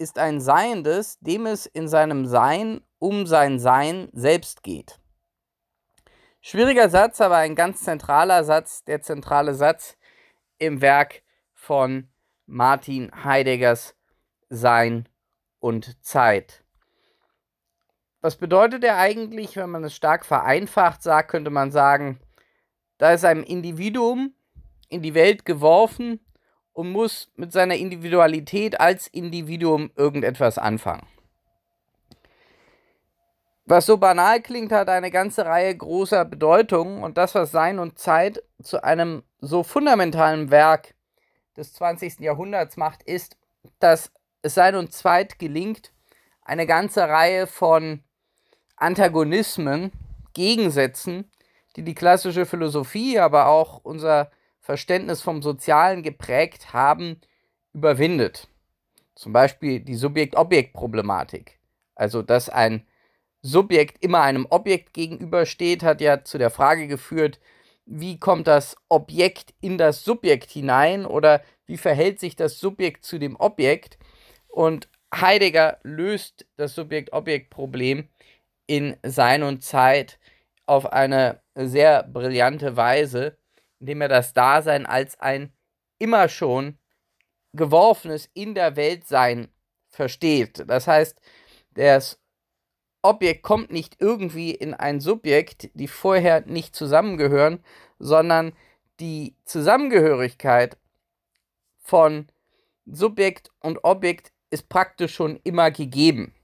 ist ein Seiendes, dem es in seinem Sein um sein Sein selbst geht. Schwieriger Satz, aber ein ganz zentraler Satz, der zentrale Satz im Werk von Martin Heideggers Sein und Zeit. Was bedeutet er eigentlich, wenn man es stark vereinfacht sagt, könnte man sagen, da ist ein Individuum in die Welt geworfen und muss mit seiner Individualität als Individuum irgendetwas anfangen. Was so banal klingt, hat eine ganze Reihe großer Bedeutungen und das, was Sein und Zeit zu einem so fundamentalen Werk des 20. Jahrhunderts macht, ist, dass es Sein und Zeit gelingt, eine ganze Reihe von Antagonismen, Gegensätzen, die die klassische Philosophie, aber auch unser Verständnis vom Sozialen geprägt haben, überwindet. Zum Beispiel die Subjekt-Objekt-Problematik. Also, dass ein Subjekt immer einem Objekt gegenübersteht, hat ja zu der Frage geführt, wie kommt das Objekt in das Subjekt hinein oder wie verhält sich das Subjekt zu dem Objekt? Und Heidegger löst das Subjekt-Objekt-Problem in Sein und Zeit auf eine sehr brillante Weise indem er das Dasein als ein immer schon geworfenes in der Welt sein versteht. Das heißt, das Objekt kommt nicht irgendwie in ein Subjekt, die vorher nicht zusammengehören, sondern die Zusammengehörigkeit von Subjekt und Objekt ist praktisch schon immer gegeben.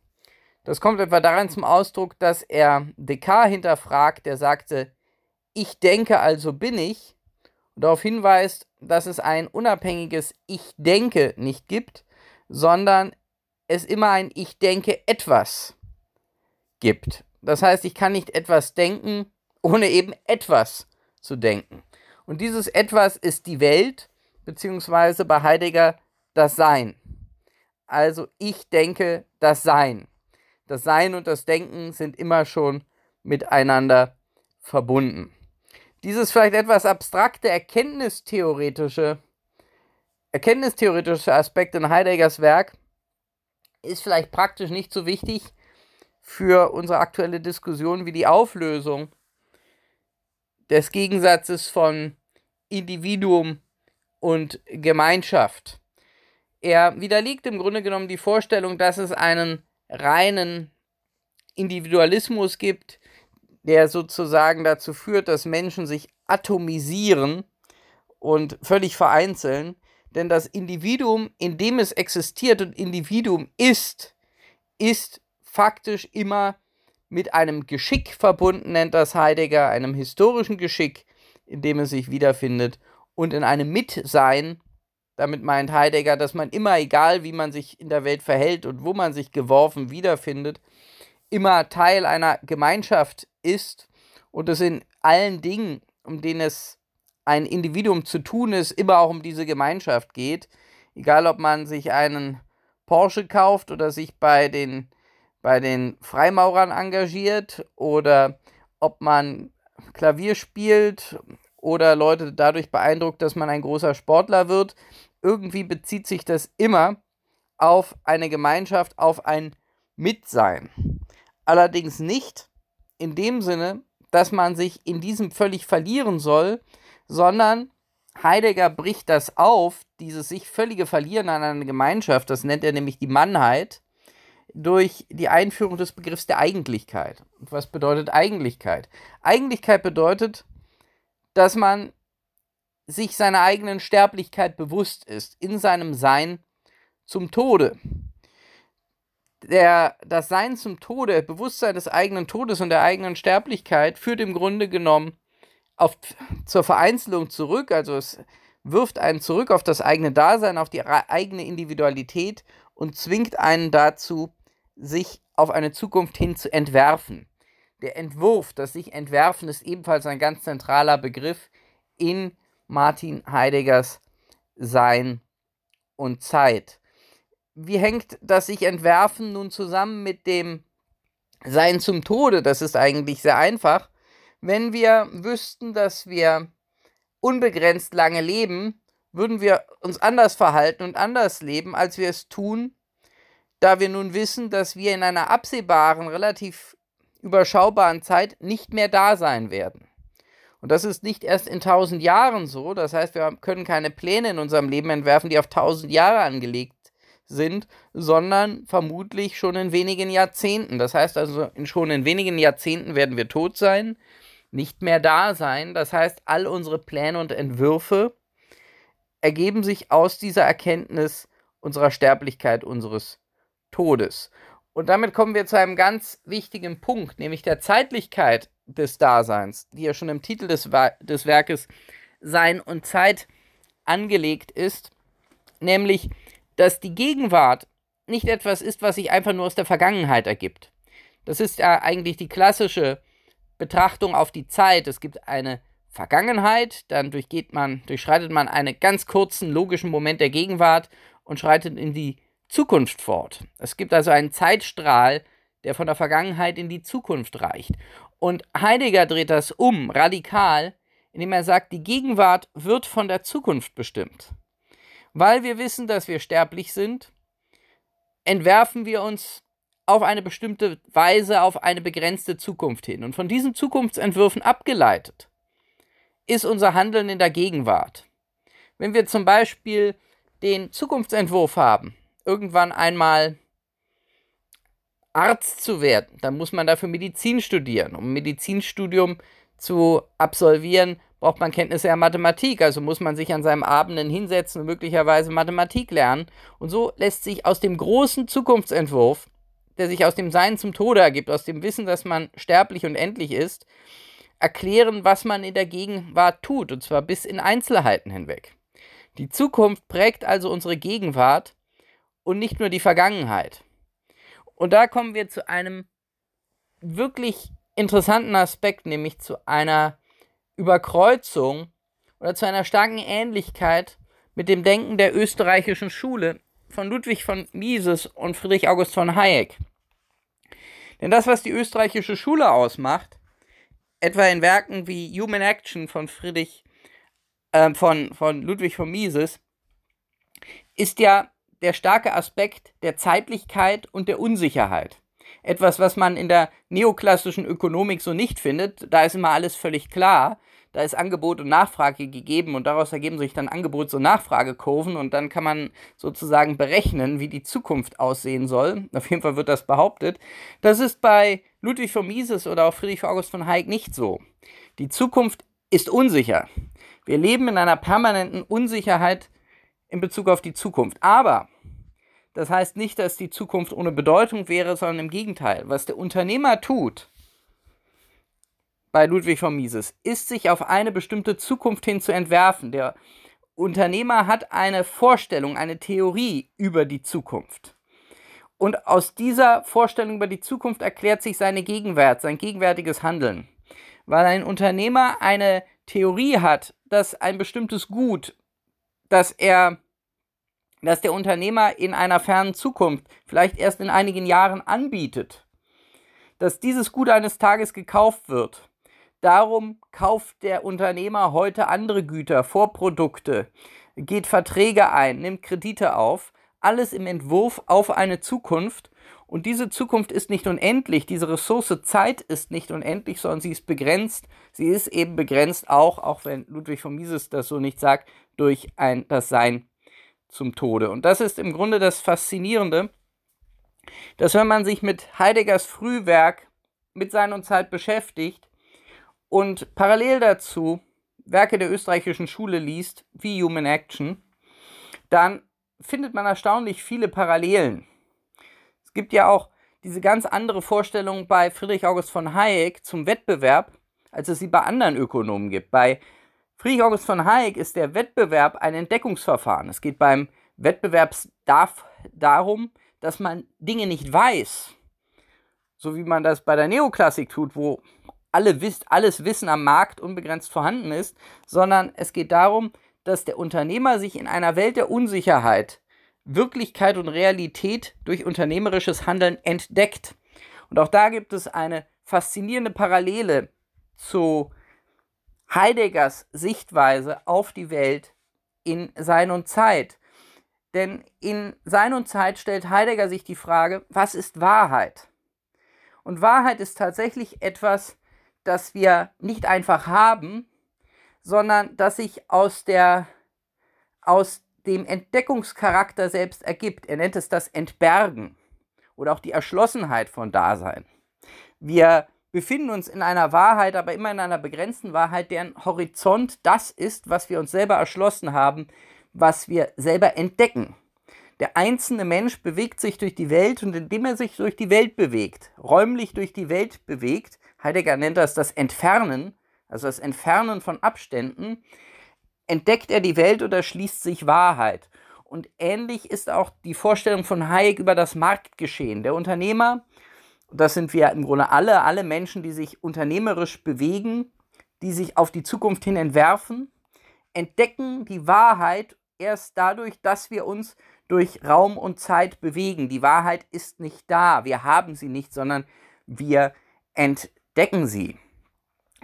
Das kommt etwa daran zum Ausdruck, dass er Descartes hinterfragt, der sagte, ich denke, also bin ich, und darauf hinweist, dass es ein unabhängiges Ich denke nicht gibt, sondern es immer ein Ich denke etwas gibt. Das heißt, ich kann nicht etwas denken, ohne eben etwas zu denken. Und dieses etwas ist die Welt, beziehungsweise bei Heidegger das Sein. Also ich denke das Sein. Das Sein und das Denken sind immer schon miteinander verbunden. Dieses vielleicht etwas abstrakte erkenntnistheoretische, erkenntnistheoretische Aspekt in Heideggers Werk ist vielleicht praktisch nicht so wichtig für unsere aktuelle Diskussion wie die Auflösung des Gegensatzes von Individuum und Gemeinschaft. Er widerlegt im Grunde genommen die Vorstellung, dass es einen reinen Individualismus gibt, der sozusagen dazu führt, dass Menschen sich atomisieren und völlig vereinzeln. Denn das Individuum, in dem es existiert und Individuum ist, ist faktisch immer mit einem Geschick verbunden, nennt das Heidegger, einem historischen Geschick, in dem es sich wiederfindet, und in einem Mitsein, damit meint Heidegger, dass man immer, egal wie man sich in der Welt verhält und wo man sich geworfen wiederfindet, immer Teil einer Gemeinschaft ist und es in allen Dingen, um denen es ein Individuum zu tun ist, immer auch um diese Gemeinschaft geht. Egal, ob man sich einen Porsche kauft oder sich bei den, bei den Freimaurern engagiert oder ob man Klavier spielt oder Leute dadurch beeindruckt, dass man ein großer Sportler wird. Irgendwie bezieht sich das immer auf eine Gemeinschaft, auf ein Mitsein. Allerdings nicht in dem Sinne, dass man sich in diesem völlig verlieren soll, sondern Heidegger bricht das auf, dieses sich völlige Verlieren an einer Gemeinschaft, das nennt er nämlich die Mannheit, durch die Einführung des Begriffs der Eigentlichkeit. Und was bedeutet Eigentlichkeit? Eigentlichkeit bedeutet, dass man sich seiner eigenen Sterblichkeit bewusst ist, in seinem Sein zum Tode der, das Sein zum Tode, Bewusstsein des eigenen Todes und der eigenen Sterblichkeit führt im Grunde genommen auf, zur Vereinzelung zurück. Also es wirft einen zurück auf das eigene Dasein, auf die eigene Individualität und zwingt einen dazu, sich auf eine Zukunft hin zu entwerfen. Der Entwurf, das sich entwerfen, ist ebenfalls ein ganz zentraler Begriff in Martin Heideggers Sein und Zeit. Wie hängt das sich entwerfen nun zusammen mit dem Sein zum Tode? Das ist eigentlich sehr einfach. Wenn wir wüssten, dass wir unbegrenzt lange leben, würden wir uns anders verhalten und anders leben, als wir es tun, da wir nun wissen, dass wir in einer absehbaren, relativ überschaubaren Zeit nicht mehr da sein werden. Und das ist nicht erst in tausend Jahren so. Das heißt, wir können keine Pläne in unserem Leben entwerfen, die auf tausend Jahre angelegt sind, sondern vermutlich schon in wenigen Jahrzehnten. Das heißt also, schon in wenigen Jahrzehnten werden wir tot sein, nicht mehr da sein. Das heißt, all unsere Pläne und Entwürfe ergeben sich aus dieser Erkenntnis unserer Sterblichkeit, unseres Todes. Und damit kommen wir zu einem ganz wichtigen Punkt, nämlich der Zeitlichkeit des Daseins, die ja schon im Titel des, des Werkes Sein und Zeit angelegt ist, nämlich, dass die Gegenwart nicht etwas ist, was sich einfach nur aus der Vergangenheit ergibt. Das ist ja eigentlich die klassische Betrachtung auf die Zeit. Es gibt eine Vergangenheit, dann durchgeht man, durchschreitet man einen ganz kurzen logischen Moment der Gegenwart und schreitet in die Zukunft fort. Es gibt also einen Zeitstrahl, der von der Vergangenheit in die Zukunft reicht. Und Heidegger dreht das um, radikal, indem er sagt, die Gegenwart wird von der Zukunft bestimmt. Weil wir wissen, dass wir sterblich sind, entwerfen wir uns auf eine bestimmte Weise auf eine begrenzte Zukunft hin. Und von diesen Zukunftsentwürfen abgeleitet ist unser Handeln in der Gegenwart. Wenn wir zum Beispiel den Zukunftsentwurf haben, irgendwann einmal Arzt zu werden, dann muss man dafür Medizin studieren. Um ein Medizinstudium zu absolvieren, braucht man Kenntnisse der Mathematik. Also muss man sich an seinem Abenden hinsetzen und möglicherweise Mathematik lernen. Und so lässt sich aus dem großen Zukunftsentwurf, der sich aus dem Sein zum Tode ergibt, aus dem Wissen, dass man sterblich und endlich ist, erklären, was man in der Gegenwart tut. Und zwar bis in Einzelheiten hinweg. Die Zukunft prägt also unsere Gegenwart und nicht nur die Vergangenheit. Und da kommen wir zu einem wirklich interessanten Aspekt, nämlich zu einer Überkreuzung oder zu einer starken Ähnlichkeit mit dem Denken der österreichischen Schule von Ludwig von Mises und Friedrich August von Hayek. Denn das, was die österreichische Schule ausmacht, etwa in Werken wie Human Action von Friedrich äh, von, von Ludwig von Mises, ist ja der starke Aspekt der Zeitlichkeit und der Unsicherheit. Etwas, was man in der neoklassischen Ökonomik so nicht findet. Da ist immer alles völlig klar. Da ist Angebot und Nachfrage gegeben und daraus ergeben sich dann Angebots- und Nachfragekurven und dann kann man sozusagen berechnen, wie die Zukunft aussehen soll. Auf jeden Fall wird das behauptet. Das ist bei Ludwig von Mises oder auch Friedrich August von Hayek nicht so. Die Zukunft ist unsicher. Wir leben in einer permanenten Unsicherheit in Bezug auf die Zukunft. Aber das heißt nicht, dass die Zukunft ohne Bedeutung wäre, sondern im Gegenteil. Was der Unternehmer tut, bei Ludwig von Mises, ist sich auf eine bestimmte Zukunft hin zu entwerfen. Der Unternehmer hat eine Vorstellung, eine Theorie über die Zukunft. Und aus dieser Vorstellung über die Zukunft erklärt sich seine Gegenwart, sein gegenwärtiges Handeln. Weil ein Unternehmer eine Theorie hat, dass ein bestimmtes Gut dass er, dass der Unternehmer in einer fernen Zukunft, vielleicht erst in einigen Jahren anbietet, dass dieses Gut eines Tages gekauft wird. Darum kauft der Unternehmer heute andere Güter, Vorprodukte, geht Verträge ein, nimmt Kredite auf, alles im Entwurf auf eine Zukunft. Und diese Zukunft ist nicht unendlich, diese Ressource Zeit ist nicht unendlich, sondern sie ist begrenzt. Sie ist eben begrenzt auch, auch wenn Ludwig von Mises das so nicht sagt, durch ein, das Sein zum Tode. Und das ist im Grunde das Faszinierende, dass wenn man sich mit Heideggers Frühwerk mit Sein und Zeit beschäftigt und parallel dazu Werke der österreichischen Schule liest, wie Human Action, dann findet man erstaunlich viele Parallelen. Es gibt ja auch diese ganz andere Vorstellung bei Friedrich August von Hayek zum Wettbewerb, als es sie bei anderen Ökonomen gibt. Bei Friedrich August von Hayek ist der Wettbewerb ein Entdeckungsverfahren. Es geht beim Wettbewerb darf darum, dass man Dinge nicht weiß, so wie man das bei der Neoklassik tut, wo alle wisst, alles Wissen am Markt unbegrenzt vorhanden ist, sondern es geht darum, dass der Unternehmer sich in einer Welt der Unsicherheit Wirklichkeit und Realität durch unternehmerisches Handeln entdeckt. Und auch da gibt es eine faszinierende Parallele zu Heideggers Sichtweise auf die Welt in Sein und Zeit. Denn in Sein und Zeit stellt Heidegger sich die Frage, was ist Wahrheit? Und Wahrheit ist tatsächlich etwas, das wir nicht einfach haben, sondern das sich aus der aus dem Entdeckungscharakter selbst ergibt. Er nennt es das Entbergen oder auch die Erschlossenheit von Dasein. Wir befinden uns in einer Wahrheit, aber immer in einer begrenzten Wahrheit, deren Horizont das ist, was wir uns selber erschlossen haben, was wir selber entdecken. Der einzelne Mensch bewegt sich durch die Welt und indem er sich durch die Welt bewegt, räumlich durch die Welt bewegt, Heidegger nennt das das Entfernen, also das Entfernen von Abständen, entdeckt er die Welt oder schließt sich Wahrheit. Und ähnlich ist auch die Vorstellung von Hayek über das Marktgeschehen. Der Unternehmer, das sind wir im Grunde alle, alle Menschen, die sich unternehmerisch bewegen, die sich auf die Zukunft hin entwerfen, entdecken die Wahrheit erst dadurch, dass wir uns durch Raum und Zeit bewegen. Die Wahrheit ist nicht da, wir haben sie nicht, sondern wir entdecken sie.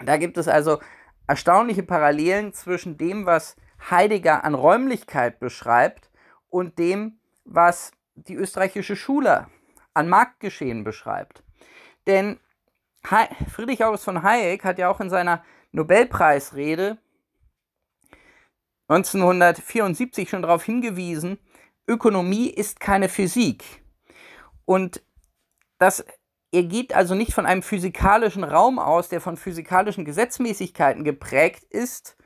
Da gibt es also erstaunliche Parallelen zwischen dem, was Heidegger an Räumlichkeit beschreibt und dem, was die österreichische Schule an Marktgeschehen beschreibt. Denn Friedrich August von Hayek hat ja auch in seiner Nobelpreisrede 1974 schon darauf hingewiesen, Ökonomie ist keine Physik. Und das er geht also nicht von einem physikalischen Raum aus, der von physikalischen Gesetzmäßigkeiten geprägt ist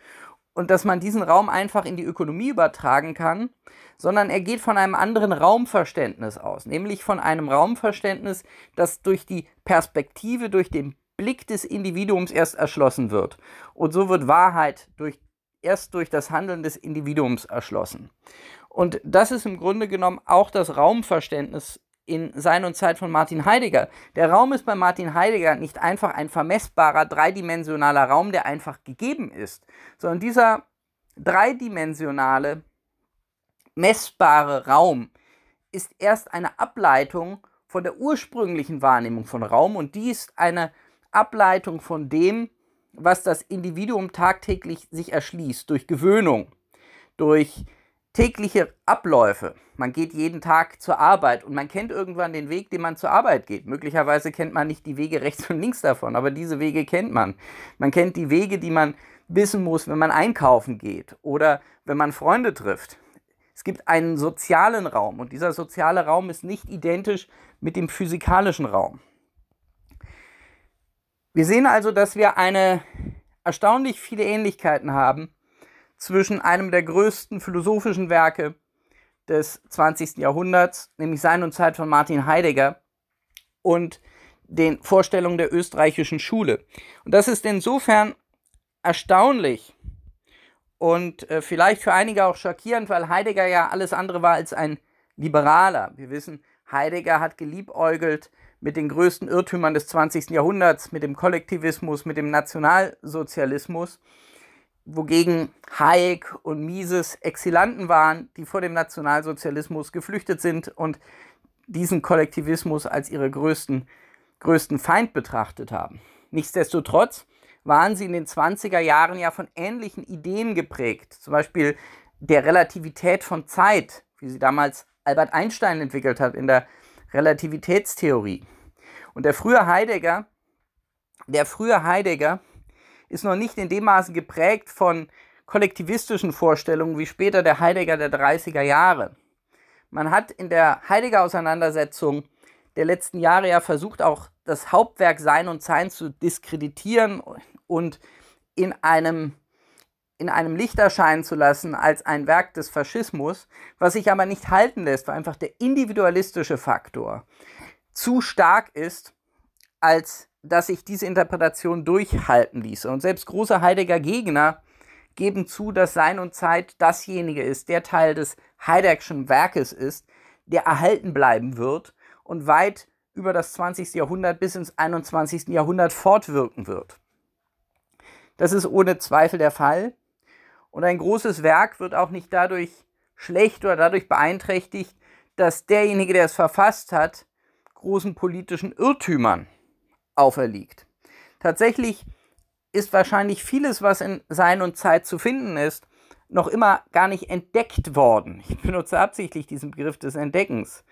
und dass man diesen Raum einfach in die Ökonomie übertragen kann, sondern er geht von einem anderen Raumverständnis aus, nämlich von einem Raumverständnis, das durch die Perspektive, durch den Blick des Individuums erst erschlossen wird. Und so wird Wahrheit durch, erst durch das Handeln des Individuums erschlossen. Und das ist im Grunde genommen auch das Raumverständnis in Sein und Zeit von Martin Heidegger. Der Raum ist bei Martin Heidegger nicht einfach ein vermessbarer, dreidimensionaler Raum, der einfach gegeben ist, sondern dieser dreidimensionale, messbare Raum ist erst eine Ableitung von der ursprünglichen Wahrnehmung von Raum und die ist eine Ableitung von dem, was das Individuum tagtäglich sich erschließt, durch Gewöhnung, durch tägliche Abläufe. Man geht jeden Tag zur Arbeit und man kennt irgendwann den Weg, den man zur Arbeit geht. Möglicherweise kennt man nicht die Wege rechts und links davon, aber diese Wege kennt man. Man kennt die Wege, die man wissen muss, wenn man einkaufen geht oder wenn man Freunde trifft. Es gibt einen sozialen Raum und dieser soziale Raum ist nicht identisch mit dem physikalischen Raum. Wir sehen also, dass wir eine erstaunlich viele Ähnlichkeiten haben zwischen einem der größten philosophischen Werke des 20. Jahrhunderts, nämlich Sein und Zeit von Martin Heidegger, und den Vorstellungen der österreichischen Schule. Und das ist insofern erstaunlich und äh, vielleicht für einige auch schockierend, weil Heidegger ja alles andere war als ein Liberaler. Wir wissen, Heidegger hat geliebäugelt mit den größten Irrtümern des 20. Jahrhunderts, mit dem Kollektivismus, mit dem Nationalsozialismus wogegen Hayek und Mises Exilanten waren, die vor dem Nationalsozialismus geflüchtet sind und diesen Kollektivismus als ihre größten, größten Feind betrachtet haben. Nichtsdestotrotz waren sie in den 20er Jahren ja von ähnlichen Ideen geprägt, zum Beispiel der Relativität von Zeit, wie sie damals Albert Einstein entwickelt hat in der Relativitätstheorie. Und der frühe Heidegger, der frühe Heidegger ist noch nicht in dem Maße geprägt von kollektivistischen Vorstellungen wie später der Heidegger der 30er Jahre. Man hat in der Heidegger-Auseinandersetzung der letzten Jahre ja versucht, auch das Hauptwerk Sein und Sein zu diskreditieren und in einem, in einem Licht erscheinen zu lassen als ein Werk des Faschismus, was sich aber nicht halten lässt, weil einfach der individualistische Faktor zu stark ist, als dass sich diese Interpretation durchhalten ließe. Und selbst große Heidegger Gegner geben zu, dass Sein und Zeit dasjenige ist, der Teil des Heideggerschen Werkes ist, der erhalten bleiben wird und weit über das 20. Jahrhundert bis ins 21. Jahrhundert fortwirken wird. Das ist ohne Zweifel der Fall. Und ein großes Werk wird auch nicht dadurch schlecht oder dadurch beeinträchtigt, dass derjenige, der es verfasst hat, großen politischen Irrtümern auferliegt. Tatsächlich ist wahrscheinlich vieles, was in Sein und Zeit zu finden ist, noch immer gar nicht entdeckt worden. Ich benutze absichtlich diesen Begriff des Entdeckens.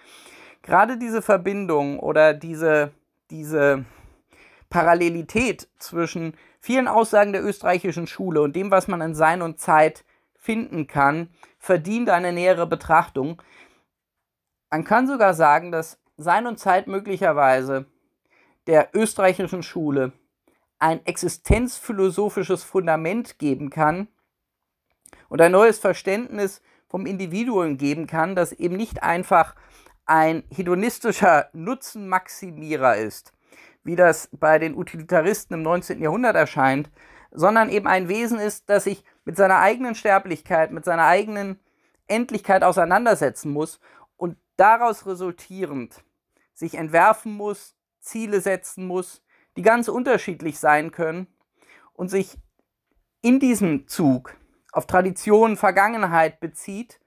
Gerade diese Verbindung oder diese, diese Parallelität zwischen vielen Aussagen der österreichischen Schule und dem, was man in Sein und Zeit finden kann, verdient eine nähere Betrachtung. Man kann sogar sagen, dass Sein und Zeit möglicherweise der österreichischen Schule ein existenzphilosophisches Fundament geben kann und ein neues Verständnis vom Individuum geben kann, das eben nicht einfach ein hedonistischer Nutzenmaximierer ist, wie das bei den Utilitaristen im 19. Jahrhundert erscheint, sondern eben ein Wesen ist, das sich mit seiner eigenen Sterblichkeit, mit seiner eigenen Endlichkeit auseinandersetzen muss und daraus resultierend sich entwerfen muss, Ziele setzen muss, die ganz unterschiedlich sein können und sich in diesem Zug auf Tradition, Vergangenheit bezieht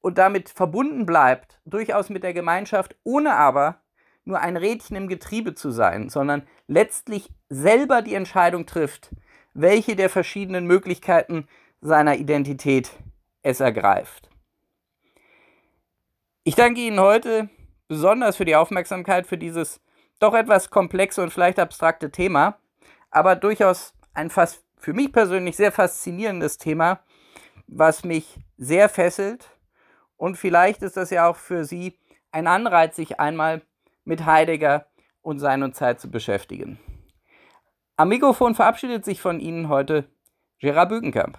und damit verbunden bleibt, durchaus mit der Gemeinschaft, ohne aber nur ein Rädchen im Getriebe zu sein, sondern letztlich selber die Entscheidung trifft, welche der verschiedenen Möglichkeiten seiner Identität es ergreift. Ich danke Ihnen heute besonders für die Aufmerksamkeit für dieses doch etwas komplexe und vielleicht abstrakte Thema, aber durchaus ein fast für mich persönlich sehr faszinierendes Thema, was mich sehr fesselt. Und vielleicht ist das ja auch für Sie ein Anreiz, sich einmal mit Heidegger und Sein und Zeit zu beschäftigen. Am Mikrofon verabschiedet sich von Ihnen heute Gerard Bügenkamp.